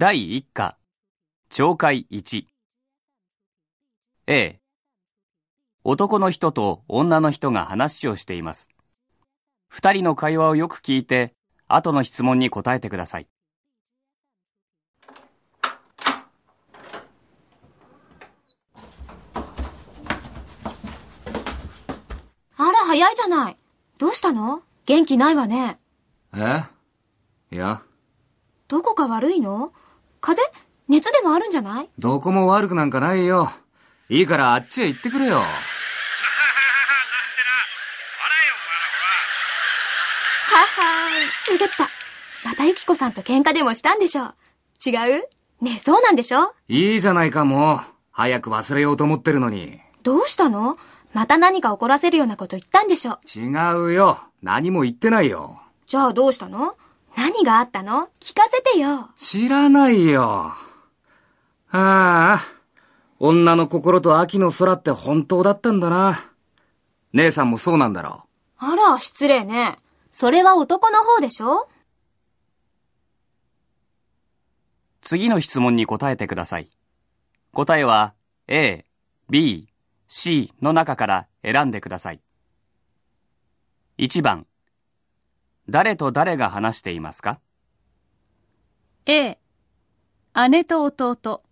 第1課、懲戒1。A、男の人と女の人が話をしています。二人の会話をよく聞いて、後の質問に答えてください。あら、早いじゃない。どうしたの？元気ないわね。え？いや、どこか悪いの？風邪？熱でもあるんじゃない？どこも悪くなんかないよ。いいからあっちへ行ってくれよ。ははーい。めぐった。またゆきこさんと喧嘩でもしたんでしょう。違う？ねえ、そうなんでしょいいじゃないかもう。早く忘れようと思ってるのに。どうしたの？また何か怒らせるようなこと言ったんでしょ違うよ。何も言ってないよ。じゃあどうしたの？何があったの？聞かせてよ。知らないよ。ああ、女の心と秋の空って本当だったんだな。姉さんもそうなんだろあら、失礼ね。それは男の方でしょ？次の質問に答えてください。答えは A、B、C の中から選んでください。1番、誰と誰が話していますか？A、姉と弟。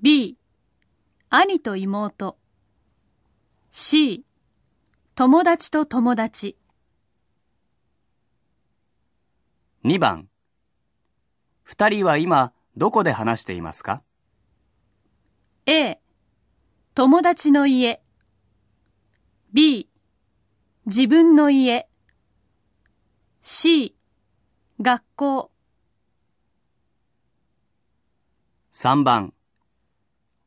B、兄と妹。C、友達と友達。2番、二人は今どこで話していますか？A、友達の家。B、自分の家。C、学校。3番、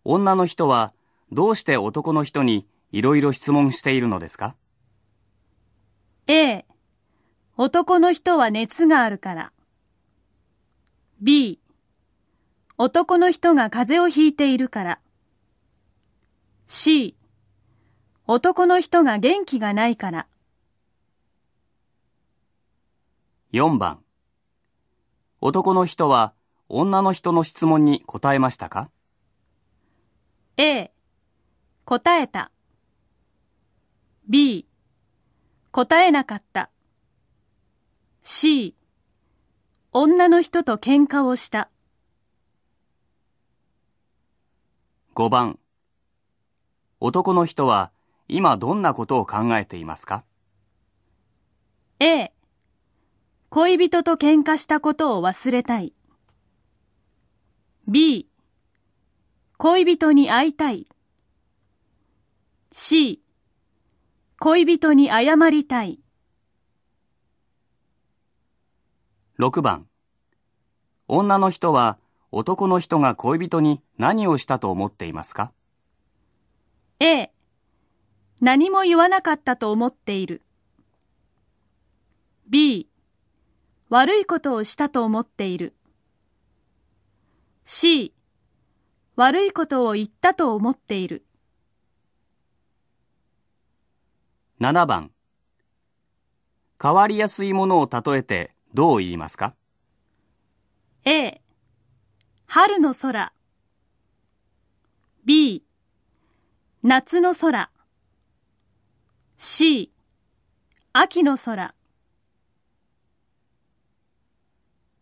女の人はどうして男の人にいろいろ質問しているのですか？A、男の人は熱があるから。B、男の人が風邪をひいているから。C、男の人が元気がないから。4番、男の人は女の人の質問に答えましたか？A、答えた。B、答えなかった。C、女の人と喧嘩をした。5番、男の人は今どんなことを考えていますか？A、恋人と喧嘩したことを忘れたい。B、恋人に会いたい。C、恋人に謝りたい。6番、女の人は男の人が恋人に何をしたと思っていますか？A、何も言わなかったと思っている。B、悪いことをしたと思っている。C、悪いことを言ったと思っている。7番、変わりやすいものを例えてどう言いますか？A、春の空。B、夏の空。C、秋の空。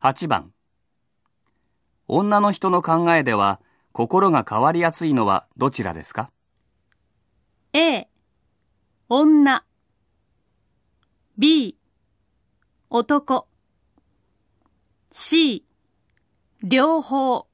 8番、女の人の考えでは心が変わりやすいのはどちらですか？A、女。B、男。C、両方。